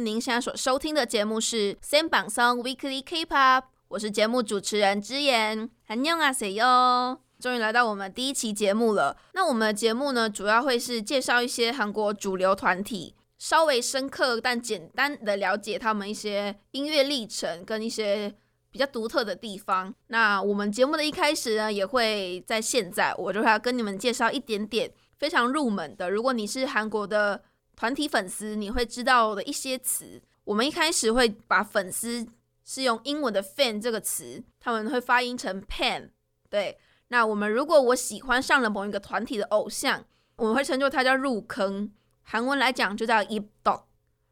您现在所收听的节目是《Sam 榜 Song Weekly K-pop》，我是节目主持人之言，很用啊谁哟！终于来到我们第一期节目了。那我们的节目呢，主要会是介绍一些韩国主流团体，稍微深刻但简单的了解他们一些音乐历程跟一些比较独特的地方。那我们节目的一开始呢，也会在现在，我就会要跟你们介绍一点点非常入门的。如果你是韩国的，团体粉丝，你会知道的一些词。我们一开始会把粉丝是用英文的 fan 这个词，他们会发音成 pan。对，那我们如果我喜欢上了某一个团体的偶像，我们会称作他叫入坑。韩文来讲就叫 ip d o。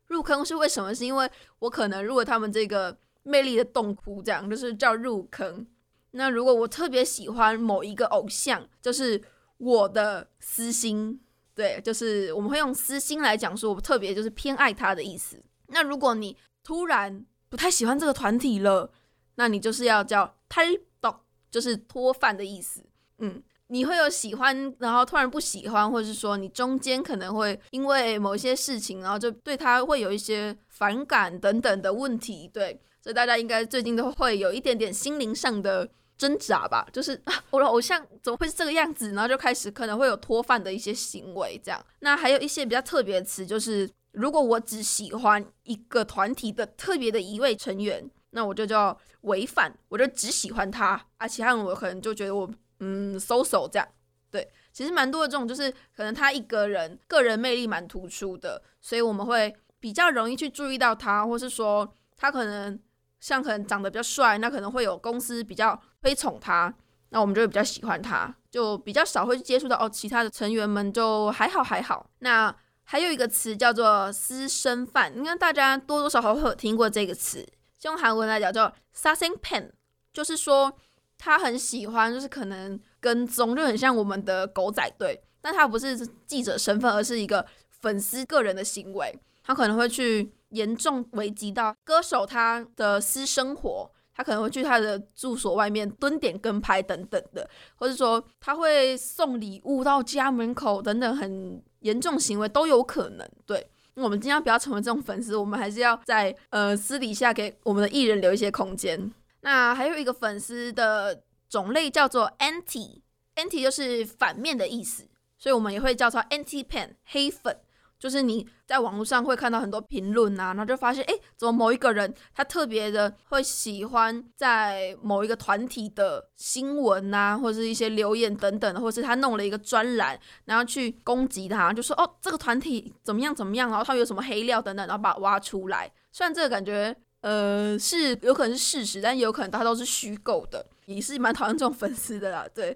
入坑是为什么？是因为我可能入了他们这个魅力的洞窟，这样就是叫入坑。那如果我特别喜欢某一个偶像，就是我的私心。对，就是我们会用私心来讲，说我特别就是偏爱他的意思。那如果你突然不太喜欢这个团体了，那你就是要叫탈 덕， 就是脱饭的意思。嗯，你会有喜欢，然后突然不喜欢，或者是说你中间可能会因为某一些事情，然后就对他会有一些反感等等的问题。对，所以大家应该最近都会有一点点心灵上的。挣扎吧，就是 我的偶像怎么会是这个样子？然后就开始可能会有脱饭的一些行为，这样。那还有一些比较特别的词，就是如果我只喜欢一个团体的特别的一位成员，那我就叫违反，我就只喜欢他，啊，其他人我可能就觉得我嗯，so so 这样。对，其实蛮多的这种，就是可能他一个人个人魅力蛮突出的，所以我们会比较容易去注意到他，或是说他可能。像可能长得比较帅，那可能会有公司比较推崇他，那我们就会比较喜欢他，就比较少会去接触到哦，其他的成员们就还好还好。那还有一个词叫做私生饭，应该大家多多少少会有听过这个词，用韩文来讲叫 s a s i n g pen，就是说他很喜欢，就是可能跟踪，就很像我们的狗仔队，但他不是记者身份，而是一个粉丝个人的行为，他可能会去。严重危及到歌手他的私生活，他可能会去他的住所外面蹲点跟拍等等的，或者说他会送礼物到家门口等等，很严重行为都有可能。对，我们尽量不要成为这种粉丝，我们还是要在呃私底下给我们的艺人留一些空间。那还有一个粉丝的种类叫做 anti，anti 就是反面的意思，所以我们也会叫做 anti pan 黑粉。就是你在网络上会看到很多评论啊，然后就发现，哎，怎么某一个人他特别的会喜欢在某一个团体的新闻啊，或者是一些留言等等，或是他弄了一个专栏，然后去攻击他，就说哦，这个团体怎么样怎么样，然后他有什么黑料等等，然后把它挖出来。虽然这个感觉，呃，是有可能是事实，但也有可能他都是虚构的，也是蛮讨厌这种粉丝的啦。对，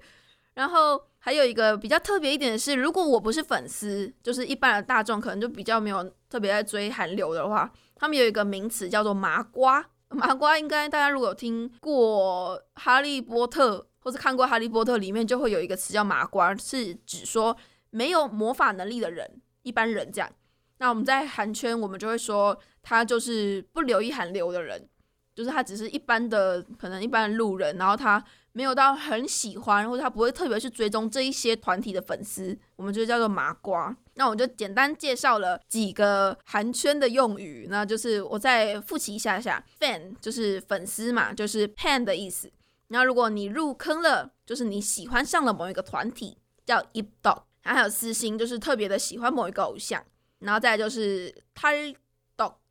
然后。还有一个比较特别一点的是，如果我不是粉丝，就是一般的大众，可能就比较没有特别在追韩流的话，他们有一个名词叫做麻瓜。麻瓜应该大家如果有听过《哈利波特》或是看过《哈利波特》里面，就会有一个词叫麻瓜，是指说没有魔法能力的人，一般人这样。那我们在韩圈，我们就会说他就是不留意韩流的人，就是他只是一般的，可能一般的路人，然后他。没有到很喜欢，或者他不会特别去追踪这一些团体的粉丝，我们就叫做麻瓜。那我就简单介绍了几个韩圈的用语，那就是我再复习一下下，fan 就是粉丝嘛，就是 pan 的意思。那如果你入坑了，就是你喜欢上了某一个团体，叫 ip dog。还有私心，就是特别的喜欢某一个偶像。然后再就是 tal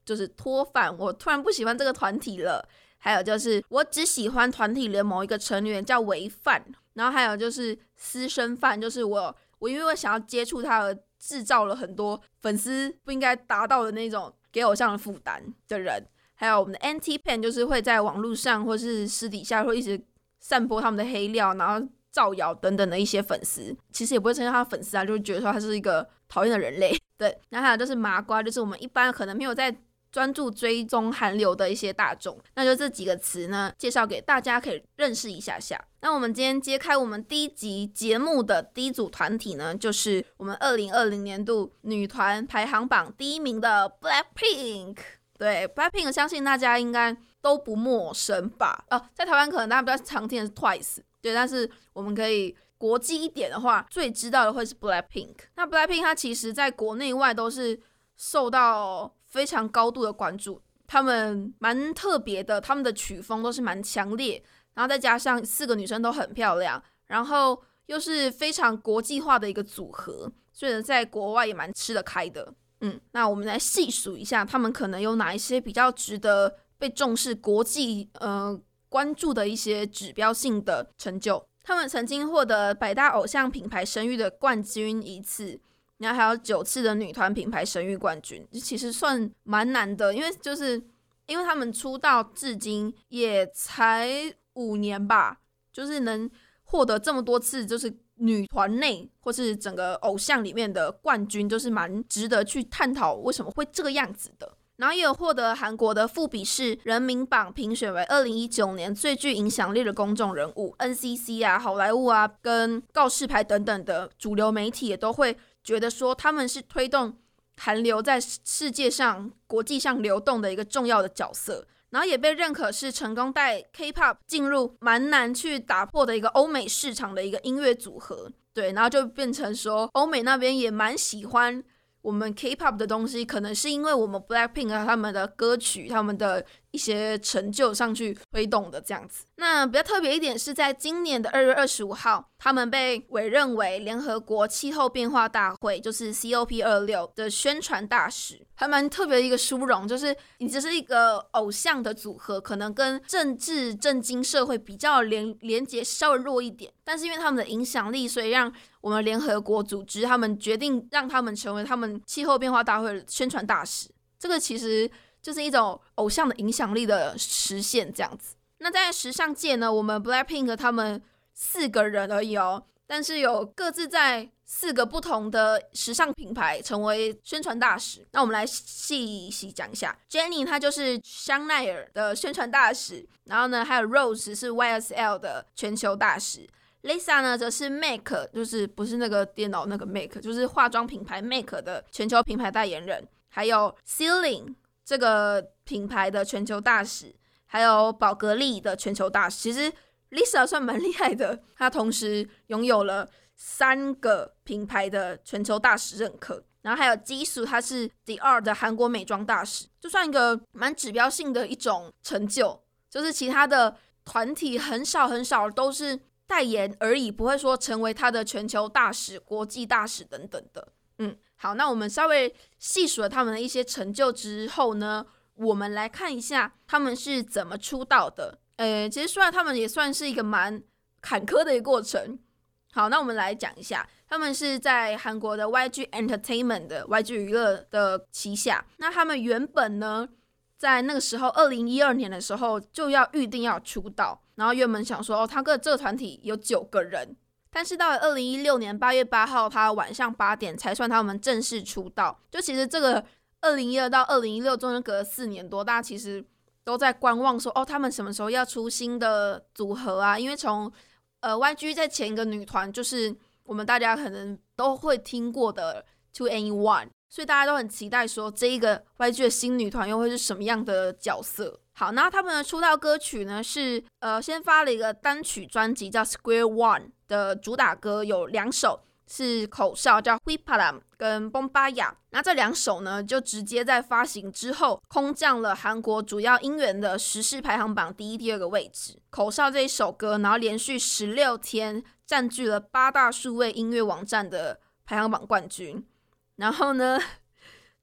就是脱饭，我突然不喜欢这个团体了。还有就是，我只喜欢团体里的某一个成员叫违犯，然后还有就是私生饭，就是我我因为我想要接触他而制造了很多粉丝不应该达到的那种给偶像的负担的人。还有我们的 NT pan，就是会在网络上或是私底下会一直散播他们的黑料，然后造谣等等的一些粉丝，其实也不会称他粉丝啊，就是觉得说他是一个讨厌的人类。对，然后还有就是麻瓜，就是我们一般可能没有在。专注追踪韩流的一些大众，那就这几个词呢，介绍给大家可以认识一下下。那我们今天揭开我们第一集节目的第一组团体呢，就是我们二零二零年度女团排行榜第一名的 Blackpink。对，Blackpink 相信大家应该都不陌生吧？哦，在台湾可能大家比较常听的是 Twice，对，但是我们可以国际一点的话，最知道的会是 Blackpink。那 Blackpink 它其实在国内外都是受到。非常高度的关注。他们蛮特别的，他们的曲风都是蛮强烈，然后再加上四个女生都很漂亮，然后又是非常国际化的一个组合，所以呢在国外也蛮吃得开的。嗯，那我们来细数一下，他们可能有哪一些比较值得被重视、国际呃关注的一些指标性的成就。他们曾经获得百大偶像品牌声誉的冠军一次，然后还有九次的女团品牌声誉冠军，其实算蛮难的，因为就是因为他们出道至今也才五年吧，就是能获得这么多次，就是女团内或是整个偶像里面的冠军，就是蛮值得去探讨为什么会这个样子的。然后也有获得韩国的富比士人民榜评选为二零一九年最具影响力的公众人物，NCC 啊、好莱坞啊、跟告示牌等等的主流媒体也都会觉得说他们是推动韩流在世界上、国际上流动的一个重要的角色。然后也被认可是成功带 K-pop 进入蛮难去打破的一个欧美市场的一个音乐组合。对，然后就变成说欧美那边也蛮喜欢。我们 K-pop 的东西，可能是因为我们 Blackpink 他们的歌曲，他们的。一些成就上去推动的这样子。那比较特别一点是在今年的二月二十五号，他们被委任为联合国气候变化大会，就是 COP 二六的宣传大使，还蛮特别的一个殊荣。就是你只是一个偶像的组合，可能跟政治、政经、社会比较连连接稍微弱一点，但是因为他们的影响力，所以让我们联合国组织他们决定让他们成为他们气候变化大会的宣传大使。这个其实。就是一种偶像的影响力的实现，这样子。那在时尚界呢，我们 Blackpink 他们四个人而已哦，但是有各自在四个不同的时尚品牌成为宣传大使。那我们来细细讲一下，Jennie 她就是香奈儿的宣传大使，然后呢，还有 Rose 是 YSL 的全球大使，Lisa 呢则是 Make，就是不是那个电脑那个 Make，就是化妆品牌 Make 的全球品牌代言人，还有 Ceiling。这个品牌的全球大使，还有宝格丽的全球大使，其实 Lisa 算蛮厉害的。她同时拥有了三个品牌的全球大使认可，然后还有基数，他是 Dior 的韩国美妆大使，就算一个蛮指标性的一种成就。就是其他的团体很少很少都是代言而已，不会说成为他的全球大使、国际大使等等的。嗯。好，那我们稍微细数了他们的一些成就之后呢，我们来看一下他们是怎么出道的。呃，其实说来他们也算是一个蛮坎坷的一个过程。好，那我们来讲一下，他们是在韩国的 YG Entertainment 的 YG 娱乐的旗下。那他们原本呢，在那个时候，二零一二年的时候就要预定要出道，然后原本想说，哦，他个这个团体有九个人。但是到了二零一六年八月八号，他晚上八点才算他们正式出道。就其实这个二零一二到二零一六中间隔了四年多，大家其实都在观望，说哦，他们什么时候要出新的组合啊？因为从呃 YG 在前一个女团就是我们大家可能都会听过的 To Anyone 所以大家都很期待说这一个 YG 的新女团又会是什么样的角色。好，那他们的出道歌曲呢是呃先发了一个单曲专辑叫 Square One 的主打歌有两首是口哨叫 Whipalam 跟 Bombaya，那这两首呢就直接在发行之后空降了韩国主要音源的实时排行榜第一、第二个位置。口哨这一首歌，然后连续十六天占据了八大数位音乐网站的排行榜冠军。然后呢，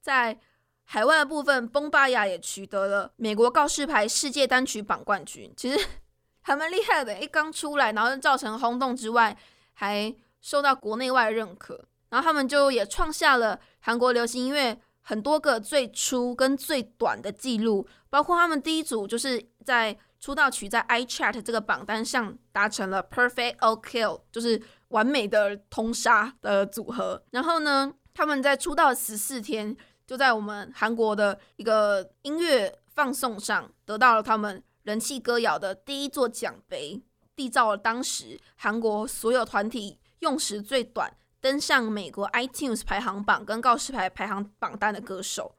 在海外的部分，崩巴雅也取得了美国告示牌世界单曲榜冠军，其实 还蛮厉害的。一刚出来，然后造成轰动之外，还受到国内外认可。然后他们就也创下了韩国流行音乐很多个最初跟最短的记录，包括他们第一组就是在出道曲在 iChat 这个榜单上达成了 Perfect OK，就是完美的通杀的组合。然后呢，他们在出道十四天。就在我们韩国的一个音乐放送上，得到了他们人气歌谣的第一座奖杯，缔造了当时韩国所有团体用时最短登上美国 iTunes 排行榜跟告示牌排行榜单的歌手，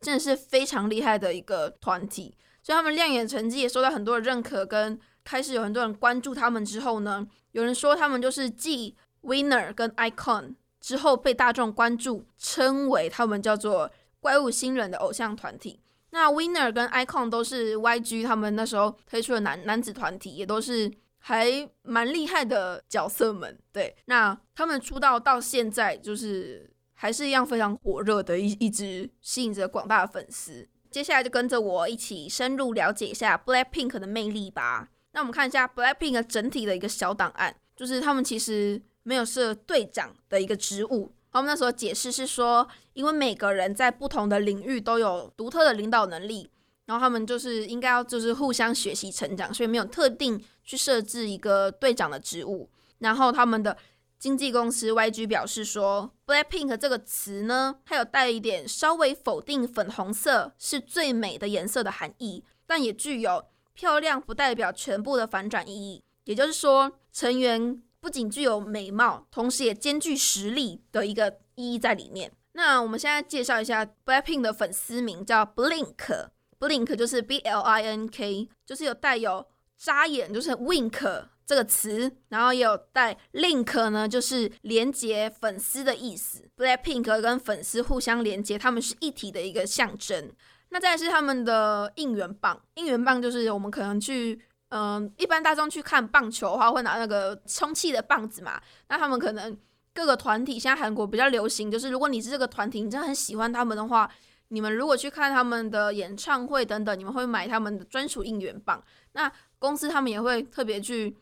真的是非常厉害的一个团体。所以他们亮眼成绩也受到很多的认可，跟开始有很多人关注他们之后呢，有人说他们就是继 Winner 跟 Icon。之后被大众关注，称为他们叫做怪物新人的偶像团体。那 Winner 跟 Icon 都是 YG 他们那时候推出的男男子团体，也都是还蛮厉害的角色们。对，那他们出道到现在，就是还是一样非常火热的，一一直吸引着广大的粉丝。接下来就跟着我一起深入了解一下 Blackpink 的魅力吧。那我们看一下 Blackpink 整体的一个小档案，就是他们其实没有设队长的一个职务。他们那时候解释是说，因为每个人在不同的领域都有独特的领导能力，然后他们就是应该要就是互相学习成长，所以没有特定去设置一个队长的职务。然后他们的经纪公司 YG 表示说，Blackpink 这个词呢，它有带一点稍微否定粉红色是最美的颜色的含义，但也具有漂亮不代表全部的反转意义。也就是说，成员。不仅具有美貌，同时也兼具实力的一个意义在里面。那我们现在介绍一下 Blackpink 的粉丝名叫 Blink，Blink 就是 B L I N K，就是有带有眨眼，就是 Wink 这个词，然后也有带 Link 呢，就是连接粉丝的意思。Blackpink 跟粉丝互相连接，他们是一体的一个象征。那再是他们的应援棒，应援棒就是我们可能去。嗯，一般大众去看棒球的话，会拿那个充气的棒子嘛。那他们可能各个团体，现在韩国比较流行，就是如果你是这个团体，你真的很喜欢他们的话，你们如果去看他们的演唱会等等，你们会买他们的专属应援棒。那公司他们也会特别去，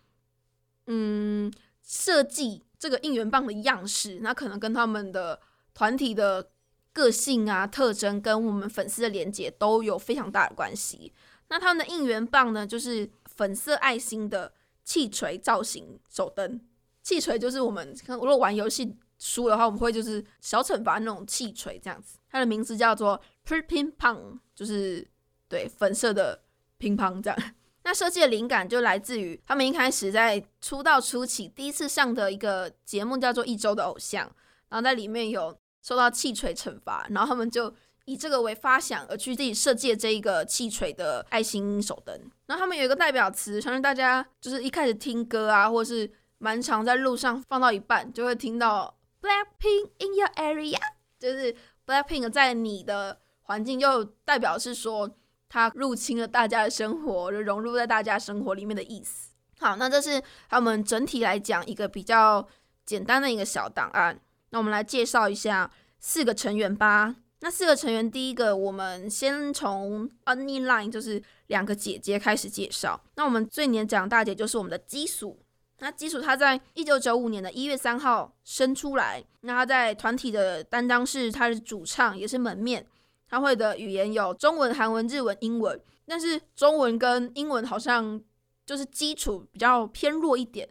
嗯，设计这个应援棒的样式，那可能跟他们的团体的个性啊、特征跟我们粉丝的连接都有非常大的关系。那他们的应援棒呢，就是。粉色爱心的气锤造型手灯，气锤就是我们看如果玩游戏输的话，我们会就是小惩罚那种气锤这样子。它的名字叫做 Ping Pong，就是对粉色的乒乓这样。那设计的灵感就来自于他们一开始在出道初期第一次上的一个节目叫做《一周的偶像》，然后在里面有受到气锤惩罚，然后他们就。以这个为发想而去自己设计这一个气锤的爱心手灯，然后他们有一个代表词，相信大家就是一开始听歌啊，或是蛮常在路上放到一半就会听到 Blackpink in your area，就是 Blackpink 在你的环境，就代表是说它入侵了大家的生活，就融入在大家生活里面的意思。好，那这是他们整体来讲一个比较简单的一个小档案。那我们来介绍一下四个成员吧。那四个成员，第一个我们先从 Only Line，就是两个姐姐开始介绍。那我们最年长大姐就是我们的基础。那基础她在一九九五年的一月三号生出来。那她在团体的担当是她的主唱，也是门面。她会的语言有中文、韩文、日文、英文，但是中文跟英文好像就是基础比较偏弱一点。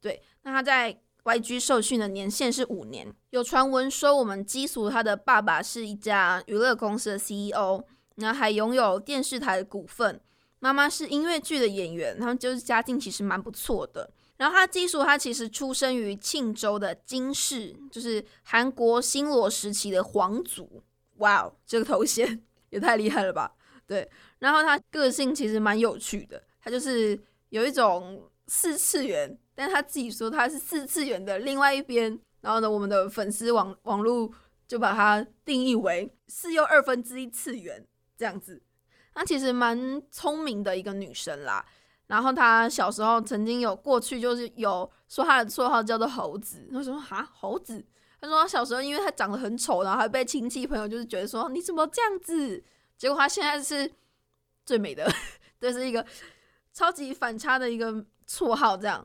对，那她在。YG 受训的年限是五年。有传闻说，我们基俗他的爸爸是一家娱乐公司的 CEO，然后还拥有电视台的股份。妈妈是音乐剧的演员，他们就是家境其实蛮不错的。然后他基俗他其实出生于庆州的金氏，就是韩国新罗时期的皇族。哇哦，这个头衔 也太厉害了吧？对。然后他个性其实蛮有趣的，他就是有一种四次元。但他自己说他是四次元的另外一边，然后呢，我们的粉丝网网络就把它定义为四又二分之一次元这样子。她其实蛮聪明的一个女生啦。然后她小时候曾经有过去，就是有说她的绰号叫做猴子。她说哈猴子，她说她小时候因为她长得很丑，然后还被亲戚朋友就是觉得说你怎么这样子？结果她现在是最美的，这是一个超级反差的一个绰号这样。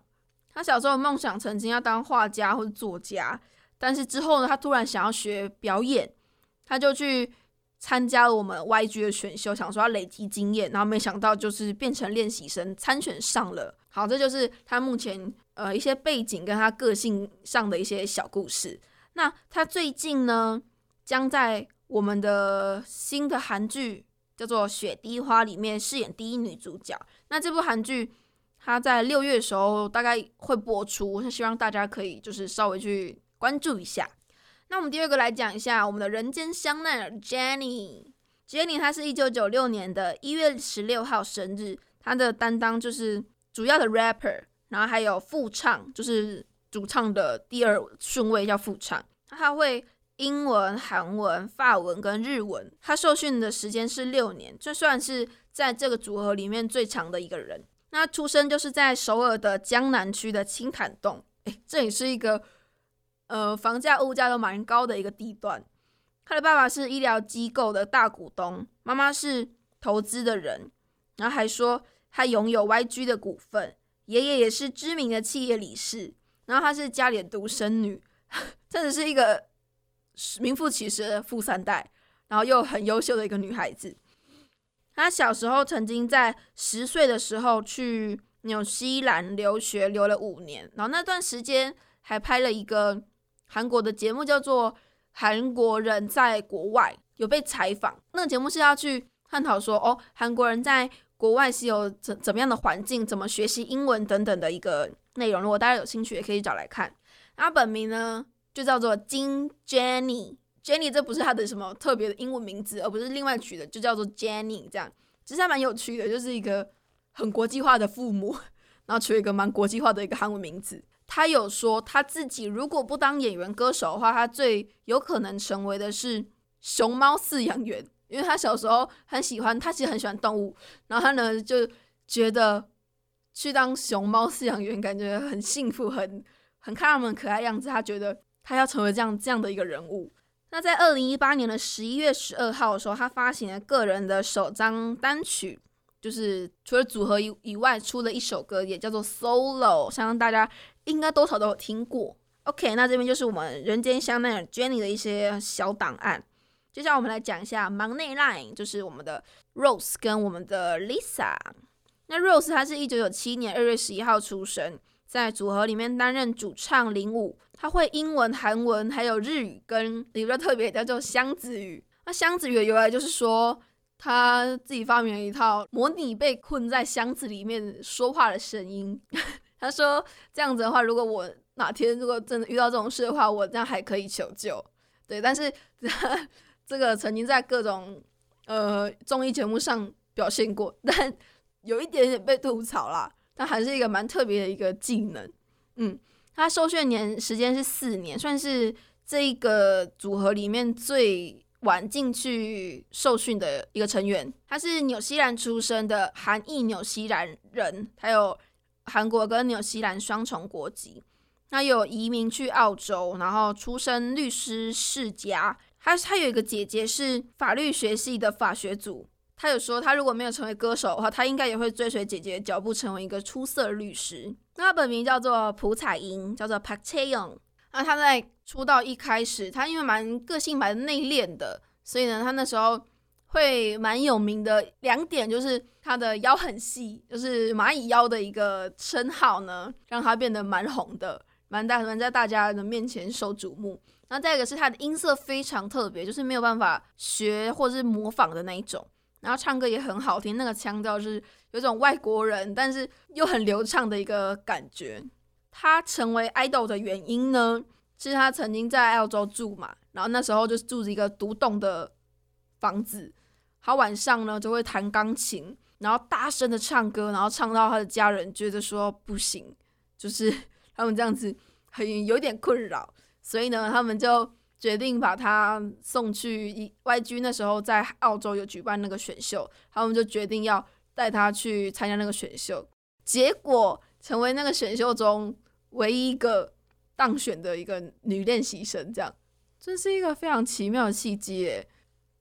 他小时候梦想曾经要当画家或者作家，但是之后呢，他突然想要学表演，他就去参加了我们 YG 的选秀，想说要累积经验，然后没想到就是变成练习生参选上了。好，这就是他目前呃一些背景跟他个性上的一些小故事。那他最近呢，将在我们的新的韩剧叫做《雪滴花》里面饰演第一女主角。那这部韩剧。他在六月的时候大概会播出，我希望大家可以就是稍微去关注一下。那我们第二个来讲一下我们的人间香奈儿 Jennie。Jennie 她是一九九六年的一月十六号生日，她的担当就是主要的 rapper，然后还有副唱，就是主唱的第二顺位叫副唱。她会英文、韩文、法文跟日文。她受训的时间是六年，这算是在这个组合里面最长的一个人。那出生就是在首尔的江南区的青潭洞，诶，这里是一个呃房价物价都蛮高的一个地段。他的爸爸是医疗机构的大股东，妈妈是投资的人，然后还说他拥有 YG 的股份，爷爷也是知名的企业理事，然后他是家里的独生女，真的是一个名副其实的富三代，然后又很优秀的一个女孩子。他小时候曾经在十岁的时候去纽西兰留学，留了五年，然后那段时间还拍了一个韩国的节目，叫做。韩国人在国外有被采访，那个节目是要去探讨说，哦，韩国人在国外是有怎怎么样的环境，怎么学习英文等等的一个内容。如果大家有兴趣，也可以找来看。他本名呢就叫做金 Jenny，这不是他的什么特别的英文名字，而不是另外取的，就叫做 Jenny 这样。其实还蛮有趣的，就是一个很国际化的父母，然后取了一个蛮国际化的一个韩文名字。他有说他自己如果不当演员歌手的话，他最有可能成为的是熊猫饲养员，因为他小时候很喜欢，他其实很喜欢动物，然后他呢就觉得去当熊猫饲养员感觉很幸福，很很看他们可爱样子，他觉得他要成为这样这样的一个人物。那在二零一八年的十一月十二号的时候，他发行了个人的首张单曲。就是除了组合以以外，出了一首歌，也叫做 Solo，相信大家应该多少都有听过。OK，那这边就是我们人间香奈儿 Jenny 的一些小档案。接下来我们来讲一下忙内 line，就是我们的 Rose 跟我们的 Lisa。那 Rose 她是一九九七年二月十一号出生，在组合里面担任主唱领舞，他会英文、韩文还有日语，跟比较特别叫做箱子语。那箱子语的由来就是说。他自己发明了一套模拟被困在箱子里面说话的声音。他说：“这样子的话，如果我哪天如果真的遇到这种事的话，我这样还可以求救。”对，但是 这个曾经在各种呃综艺节目上表现过，但有一点点被吐槽啦。但还是一个蛮特别的一个技能。嗯，他受训年时间是四年，算是这一个组合里面最。晚进去受训的一个成员，他是纽西兰出生的韩裔纽西兰人，还有韩国跟纽西兰双重国籍。他有移民去澳洲，然后出身律师世家。他他有一个姐姐是法律学系的法学组。他有说，他如果没有成为歌手的话，他应该也会追随姐姐的脚步，成为一个出色的律师。那他本名叫做朴彩英，叫做 Park Chae Young。那他在出道一开始，他因为蛮个性蛮内敛的，所以呢，他那时候会蛮有名的。两点就是他的腰很细，就是蚂蚁腰的一个称号呢，让他变得蛮红的，蛮大蛮在大家的面前受瞩目。然后再一个是他的音色非常特别，就是没有办法学或是模仿的那一种。然后唱歌也很好听，那个腔调是有种外国人，但是又很流畅的一个感觉。他成为 idol 的原因呢，是他曾经在澳洲住嘛，然后那时候就是住着一个独栋的房子，他晚上呢就会弹钢琴，然后大声的唱歌，然后唱到他的家人觉得说不行，就是 他们这样子很有点困扰，所以呢，他们就决定把他送去 YG 那时候在澳洲有举办那个选秀，他们就决定要带他去参加那个选秀，结果。成为那个选秀中唯一一个当选的一个女练习生，这样真是一个非常奇妙的契机诶。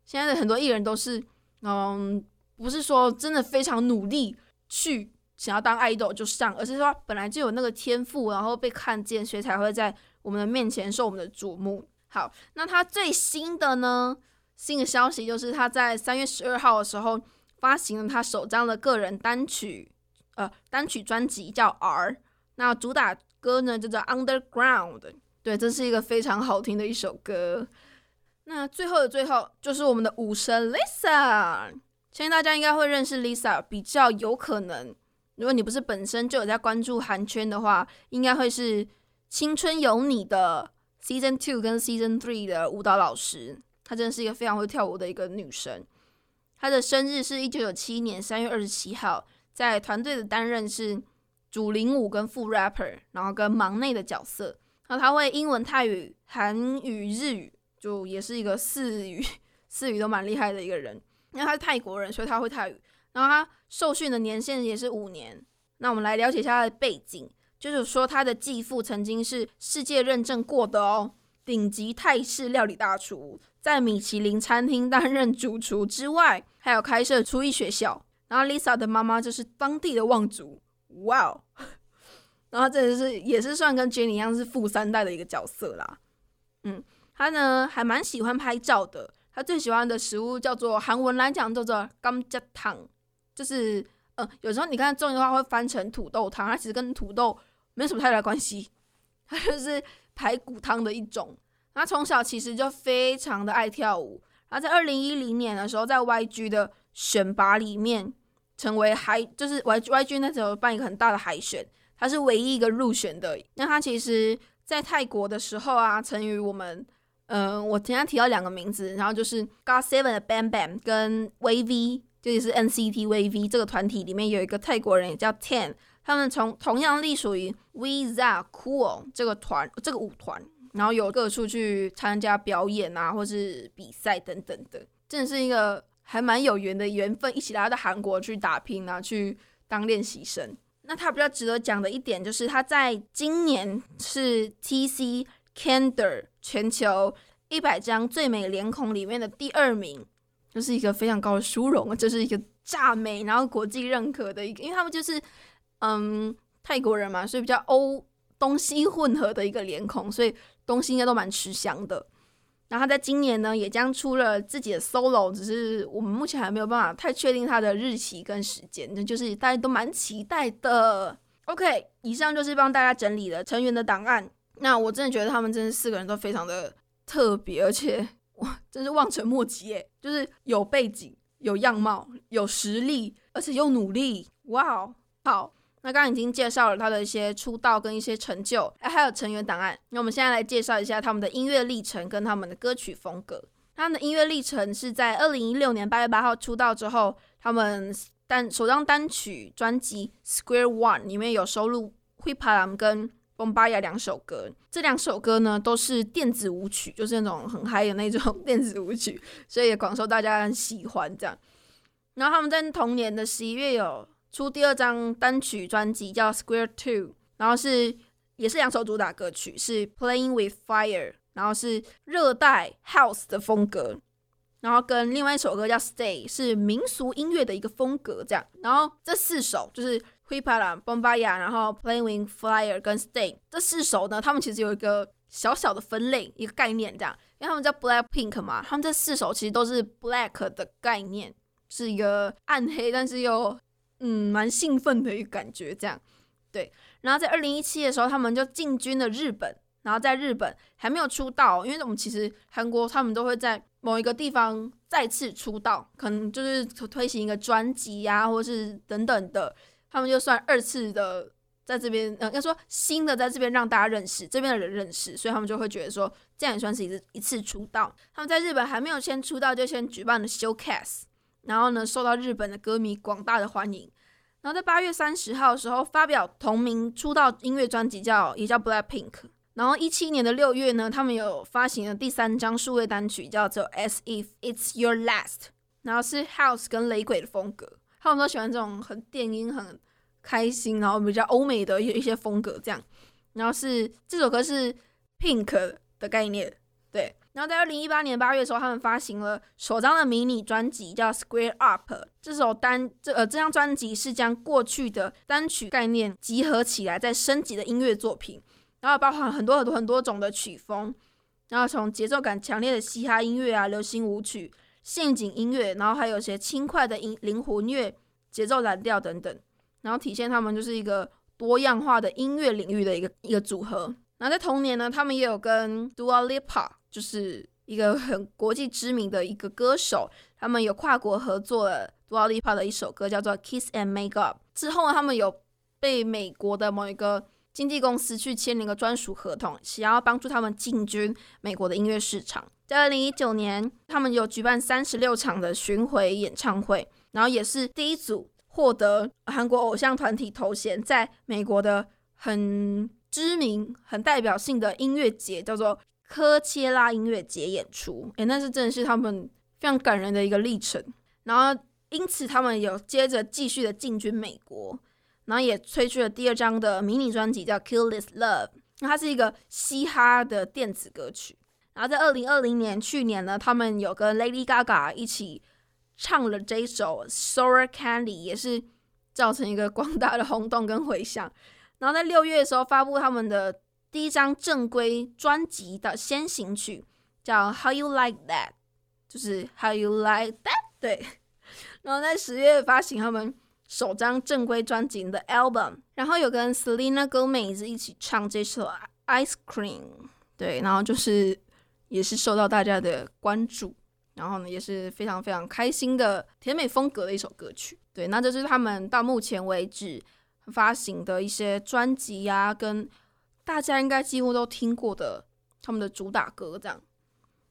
现在的很多艺人都是，嗯，不是说真的非常努力去想要当爱豆就上，而是说本来就有那个天赋，然后被看见，所以才会在我们的面前受我们的瞩目。好，那他最新的呢，新的消息就是他在三月十二号的时候发行了他首张的个人单曲。呃，单曲专辑叫 R，那主打歌呢就叫 Underground，对，这是一个非常好听的一首歌。那最后的最后，就是我们的舞神 Lisa，相信大家应该会认识 Lisa，比较有可能，如果你不是本身就有在关注韩圈的话，应该会是《青春有你》的 Season Two 跟 Season Three 的舞蹈老师，她真的是一个非常会跳舞的一个女神。她的生日是一九九七年三月二十七号。在团队的担任是主领舞跟副 rapper，然后跟忙内的角色。那她会英文、泰语、韩语、日语就也是一个四语四语都蛮厉害的一个人。因为她是泰国人，所以她会泰语。然后她受训的年限也是五年。那我们来了解一下她的背景，就是说他的继父曾经是世界认证过的哦，顶级泰式料理大厨，在米其林餐厅担任主厨之外，还有开设厨艺学校。然后 Lisa 的妈妈就是当地的望族，哇哦！然后这是也是算跟 Jenny 一样是富三代的一个角色啦。嗯，他呢还蛮喜欢拍照的。他最喜欢的食物叫做韩文来讲叫做甘加汤，就是呃有时候你看中文的话会翻成土豆汤，它其实跟土豆没什么太大关系，它就是排骨汤的一种。他从小其实就非常的爱跳舞，然后在二零一零年的时候在 YG 的选拔里面成为海，就是 Y YG 那时候办一个很大的海选，他是唯一一个入选的。那他其实在泰国的时候啊，曾与我们。嗯，我今天提到两个名字，然后就是 God Seven 的 Bam Bam 跟 VV，就是 NCT VV 这个团体里面有一个泰国人也叫 Ten，他们从同样隶属于 Visa Cool 这个团这个舞团，然后有各处去参加表演啊，或是比赛等等的，真的是一个还蛮有缘的缘分，一起来到韩国去打拼啊，去当练习生。那他比较值得讲的一点就是他在今年是 TC。Candor 全球一百张最美脸孔里面的第二名，就是一个非常高的殊荣，这是一个炸美，然后国际认可的一个，因为他们就是嗯泰国人嘛，所以比较欧东西混合的一个脸孔，所以东西应该都蛮吃香的。然后他在今年呢，也将出了自己的 solo，只是我们目前还没有办法太确定他的日期跟时间，那就是大家都蛮期待的。OK，以上就是帮大家整理的成员的档案。那我真的觉得他们真的四个人都非常的特别，而且哇，真是望尘莫及耶！就是有背景、有样貌、有实力，而且又努力，哇哦！好，那刚刚已经介绍了他的一些出道跟一些成就，还有成员档案。那我们现在来介绍一下他们的音乐历程跟他们的歌曲风格。他们的音乐历程是在二零一六年八月八号出道之后，他们单首张单曲专辑《Square One》里面有收录《Hip Hop》跟。崩巴亚两首歌，这两首歌呢都是电子舞曲，就是那种很嗨的那种 电子舞曲，所以也广受大家很喜欢。这样，然后他们在同年的十一月有出第二张单曲专辑叫《Square Two》，然后是也是两首主打歌曲，是《Playing with Fire》，然后是热带 House 的风格，然后跟另外一首歌叫《Stay》，是民俗音乐的一个风格。这样，然后这四首就是。Hipala、Bombaya，然后 Playing with Fire 跟 Stay 这四首呢，他们其实有一个小小的分类，一个概念这样，因为他们叫 Black Pink 嘛，他们这四首其实都是 Black 的概念，是一个暗黑，但是又嗯蛮兴奋的一个感觉这样。对，然后在二零一七的时候，他们就进军了日本，然后在日本还没有出道，因为我们其实韩国他们都会在某一个地方再次出道，可能就是推行一个专辑呀，或是等等的。他们就算二次的在这边，呃，要说新的在这边让大家认识这边的人认识，所以他们就会觉得说这样也算是一次一次出道。他们在日本还没有先出道，就先举办了 showcase，然后呢受到日本的歌迷广大的欢迎。然后在八月三十号的时候发表同名出道音乐专辑，叫也叫 Black Pink。然后一七年的六月呢，他们有发行了第三张数位单曲，叫做 As If It's Your Last，然后是 House 跟雷鬼的风格。他们都喜欢这种很电音、很开心，然后比较欧美的一些风格这样。然后是这首歌是 Pink 的概念，对。然后在二零一八年八月的时候，他们发行了首张的迷你专辑，叫 Square Up。这首单这呃这张专辑是将过去的单曲概念集合起来，再升级的音乐作品，然后包含很多很多很多种的曲风，然后从节奏感强烈的嘻哈音乐啊，流行舞曲。陷阱音乐，然后还有一些轻快的音灵魂乐、节奏蓝调等等，然后体现他们就是一个多样化的音乐领域的一个一个组合。然后在同年呢，他们也有跟 Dua Lipa，就是一个很国际知名的一个歌手，他们有跨国合作了 Dua Lipa 的一首歌叫做《Kiss and Make Up》。之后呢，他们有被美国的某一个经纪公司去签了一个专属合同，想要帮助他们进军美国的音乐市场。在二零一九年，他们有举办三十六场的巡回演唱会，然后也是第一组获得韩国偶像团体头衔，在美国的很知名、很代表性的音乐节叫做科切拉音乐节演出。诶，那是真的是他们非常感人的一个历程。然后因此他们有接着继续的进军美国，然后也推出了第二张的迷你专辑叫《Kill This Love》，那它是一个嘻哈的电子歌曲。然后在二零二零年去年呢，他们有跟 Lady Gaga 一起唱了这首《Sour Candy》，也是造成一个广大的轰动跟回响。然后在六月的时候发布他们的第一张正规专辑的先行曲，叫《How You Like That》，就是 How You Like That。对。然后在十月发行他们首张正规专辑的 album，然后有跟 Selena Gomez 一起唱这首《Ice Cream》。对，然后就是也是受到大家的关注，然后呢也是非常非常开心的甜美风格的一首歌曲。对，那这是他们到目前为止。发行的一些专辑呀，跟大家应该几乎都听过的他们的主打歌这样。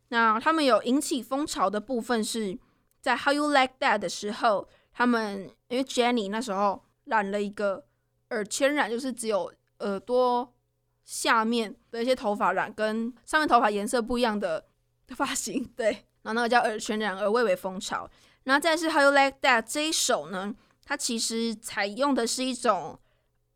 那他们有引起风潮的部分是在《How You Like That》的时候，他们因为 Jenny 那时候染了一个耳圈染，就是只有耳朵下面的一些头发染跟上面头发颜色不一样的发型，对，然后那个叫耳圈染而蔚为风潮。然后再是《How You Like That》这一首呢。它其实采用的是一种，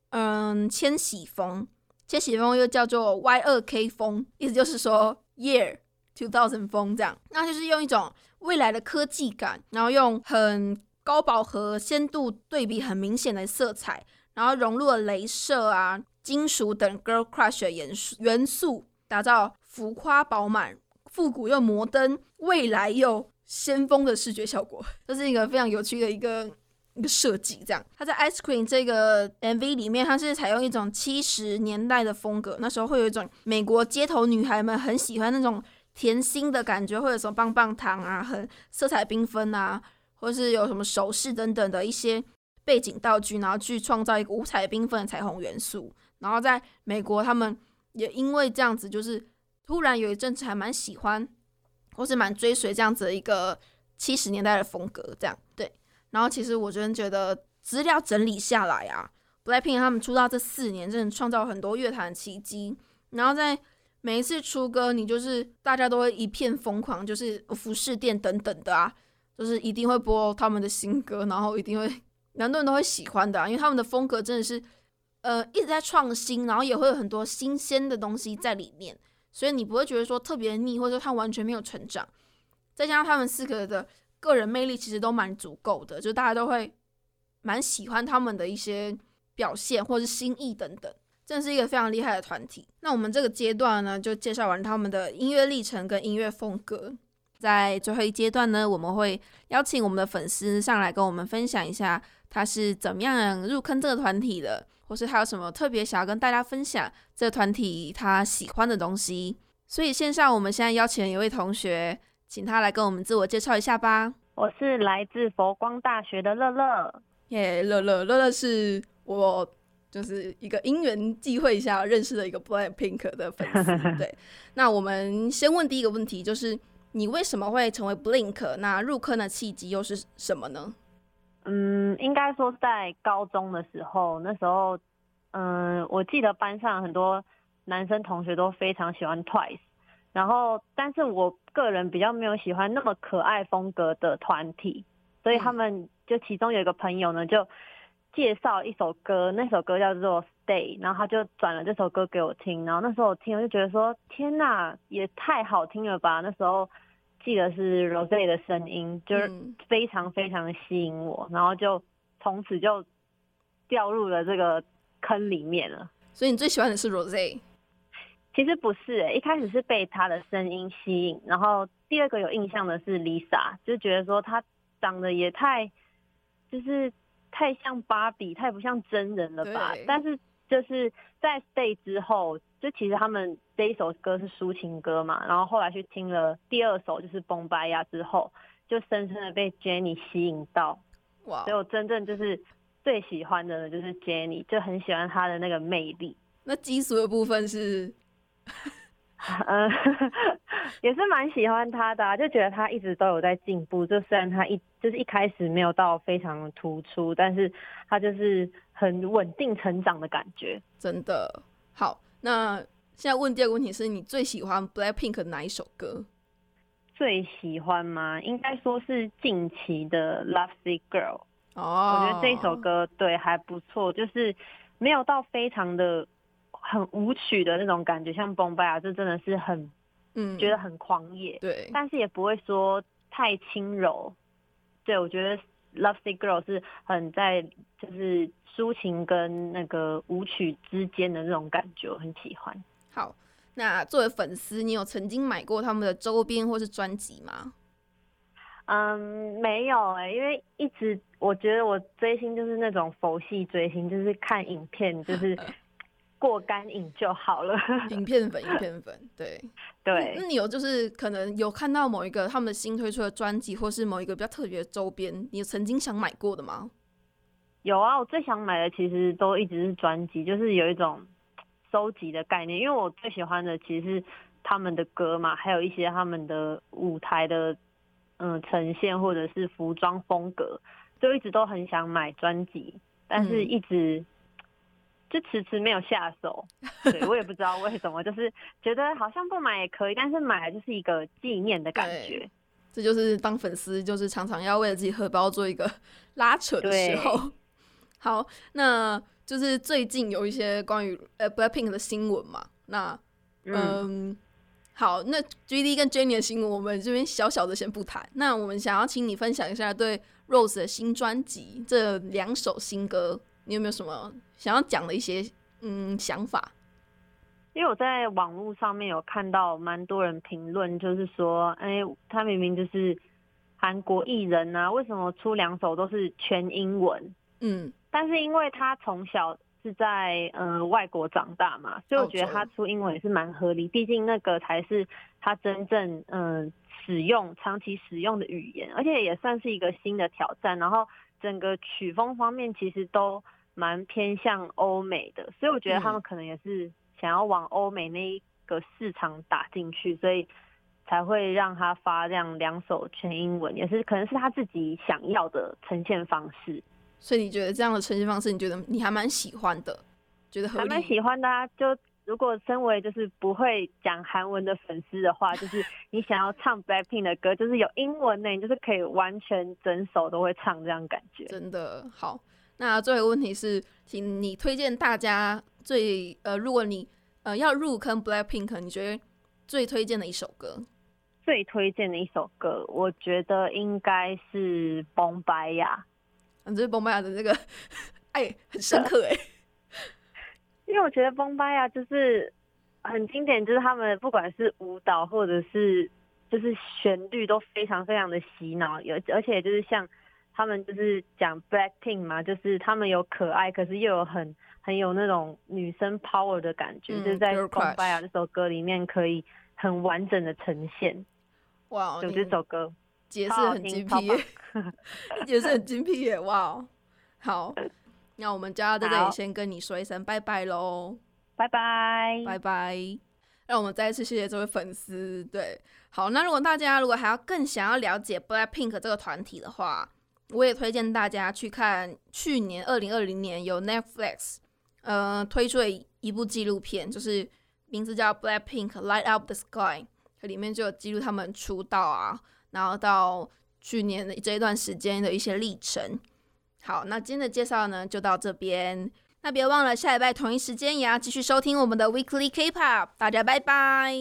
嗯，千禧风，千禧风又叫做 Y 二 K 风，意思就是说 Year Two Thousand 风这样，那就是用一种未来的科技感，然后用很高饱和、鲜度对比很明显的色彩，然后融入了镭射啊、金属等 Girl Crush 的元素元素，打造浮夸饱满、复古又摩登、未来又先锋的视觉效果，这是一个非常有趣的一个。一个设计，这样，他在《Ice Cream》这个 MV 里面，他是采用一种七十年代的风格，那时候会有一种美国街头女孩们很喜欢那种甜心的感觉，或者什么棒棒糖啊，很色彩缤纷啊，或是有什么首饰等等的一些背景道具，然后去创造一个五彩缤纷的彩虹元素。然后在美国，他们也因为这样子，就是突然有一阵子还蛮喜欢，或是蛮追随这样子的一个七十年代的风格，这样。然后其实我真的觉得资料整理下来啊，BLACKPINK 他们出道这四年真的创造很多乐坛奇迹。然后在每一次出歌，你就是大家都会一片疯狂，就是服饰店等等的啊，就是一定会播他们的新歌，然后一定会蛮多人都会喜欢的，因为他们的风格真的是呃一直在创新，然后也会有很多新鲜的东西在里面，所以你不会觉得说特别腻，或者说他完全没有成长。再加上他们四个的。个人魅力其实都蛮足够的，就大家都会蛮喜欢他们的一些表现或是心意等等，真是一个非常厉害的团体。那我们这个阶段呢，就介绍完他们的音乐历程跟音乐风格，在最后一阶段呢，我们会邀请我们的粉丝上来跟我们分享一下他是怎么样入坑这个团体的，或是他有什么特别想要跟大家分享这个团体他喜欢的东西。所以线上我们现在邀请一位同学。请他来跟我们自我介绍一下吧。我是来自佛光大学的乐乐。耶，乐乐，乐乐是我就是一个因缘际会下认识的一个 BLACKPINK 的粉丝。对，那我们先问第一个问题，就是你为什么会成为 BLINK？那入坑的契机又是什么呢？嗯，应该说在高中的时候，那时候，嗯，我记得班上很多男生同学都非常喜欢 TWICE。然后，但是我个人比较没有喜欢那么可爱风格的团体，所以他们就其中有一个朋友呢，就介绍一首歌，那首歌叫做《Stay》，然后他就转了这首歌给我听，然后那时候我听，我就觉得说，天呐，也太好听了吧！那时候记得是 Rose 的声音，就是非常非常吸引我，然后就从此就掉入了这个坑里面了。所以你最喜欢的是 Rose？其实不是诶，一开始是被他的声音吸引，然后第二个有印象的是 Lisa，就觉得说她长得也太，就是太像芭比，太不像真人了吧。但是就是在 Stay 之后，就其实他们这一首歌是抒情歌嘛，然后后来去听了第二首就是《崩白呀》之后，就深深的被 Jenny 吸引到。哇！所以我真正就是最喜欢的就是 Jenny，就很喜欢她的那个魅力。那基础的部分是？嗯 也是蛮喜欢他的，就觉得他一直都有在进步。就虽然他一就是一开始没有到非常突出，但是他就是很稳定成长的感觉。真的好，那现在问第二个问题是你最喜欢 Blackpink 哪一首歌？最喜欢吗？应该说是近期的《Love Sick Girl》。哦，我觉得这首歌对还不错，就是没有到非常的很舞曲的那种感觉，像《崩 m 啊，这真的是很嗯觉得很狂野，对，但是也不会说太轻柔。对我觉得《Love Sick Girl》是很在就是抒情跟那个舞曲之间的那种感觉，我很喜欢。好，那作为粉丝，你有曾经买过他们的周边或是专辑吗？嗯，没有哎、因为一直我觉得我追星就是那种佛系追星，就是看影片，就是 过干瘾就好了。影片粉，影片粉，对。对那，你有就是可能有看到某一个他们的新推出的专辑，或是某一个比较特别的周边，你曾经想买过的吗？有啊，我最想买的其实都一直是专辑，就是有一种收集的概念，因为我最喜欢的其实是他们的歌嘛，还有一些他们的舞台的嗯呈现或者是服装风格，就一直都很想买专辑，但是嗯一直。就迟迟没有下手，对我也不知道为什么，就是觉得好像不买也可以，但是买了就是一个纪念的感对觉。这就是当粉丝，就是常常要为了自己荷包做一个 拉扯的时候。好，那就是最近有一些关于呃 Blackpink 的新闻嘛，那嗯，嗯，好，那 G D 跟 Jennie 的新闻，我们这边小小的先不谈。那我们想要请你分享一下对 Rose 的新专辑这两首新歌，你有没有什么想要讲的一些嗯想法？因为我在网络上面有看到蛮多人评论，就是说，哎、他明明就是韩国艺人啊，为什么出两首都是全英文？嗯，但是因为他从小是在呃外国长大嘛，所以我觉得他出英文也是蛮合理，毕竟那个才是他真正嗯、使用长期使用的语言，而且也算是一个新的挑战。然后整个曲风方面其实都蛮偏向欧美的，所以我觉得他们可能也是想要往欧美那一个市场打进去，所以才会让他发这样两首全英文，也是可能是他自己想要的呈现方式。所以你觉得这样的呈现方式，你觉得你还蛮喜欢的，觉得？还蛮喜欢的啊。就如果身为就是不会讲韩文的粉丝的话，就是 你想要唱 Blackpink 的歌，就是有英文的，你就是可以完全整首都会唱这样感觉。真的好。那最后一个问题是，请你推荐大家最呃，如果你呃要入坑 Blackpink，你觉得最推荐的一首歌？最推荐的一首歌，我觉得应该是《崩白呀》，嗯，这是崩巴亚的这个 哎很深刻哎。因为我觉得《崩巴呀》就是很经典，就是他们不管是舞蹈或者是就是旋律都非常非常的洗脑，有而且就是像他们就是讲 Blackpink 嘛，就是他们有可爱，可是又有很很有那种女生 power 的感觉，嗯就是在崩白呀》这首歌里面可以很完整的呈现。哇，就你这首歌，解释很精辟耶，解释很精辟耶，哇哦，好，那我们就要在这里先跟你说一声拜拜喽，拜拜。拜拜。让我们再一次谢谢这位粉丝。对，好，那如果大家如果还要更想要了解 Blackpink 这个团体的话，我也推荐大家去看去年二零二零年由 Netflix 呃推出的一部纪录片，就是名字叫 Blackpink Light Up the Sky，里面就有记录他们出道啊，然后到去年的这一段时间的一些历程。好，那今天的介绍呢就到这边。那别忘了下礼拜同一时间也要继续收听我们的 Weekly K-pop，大家拜拜。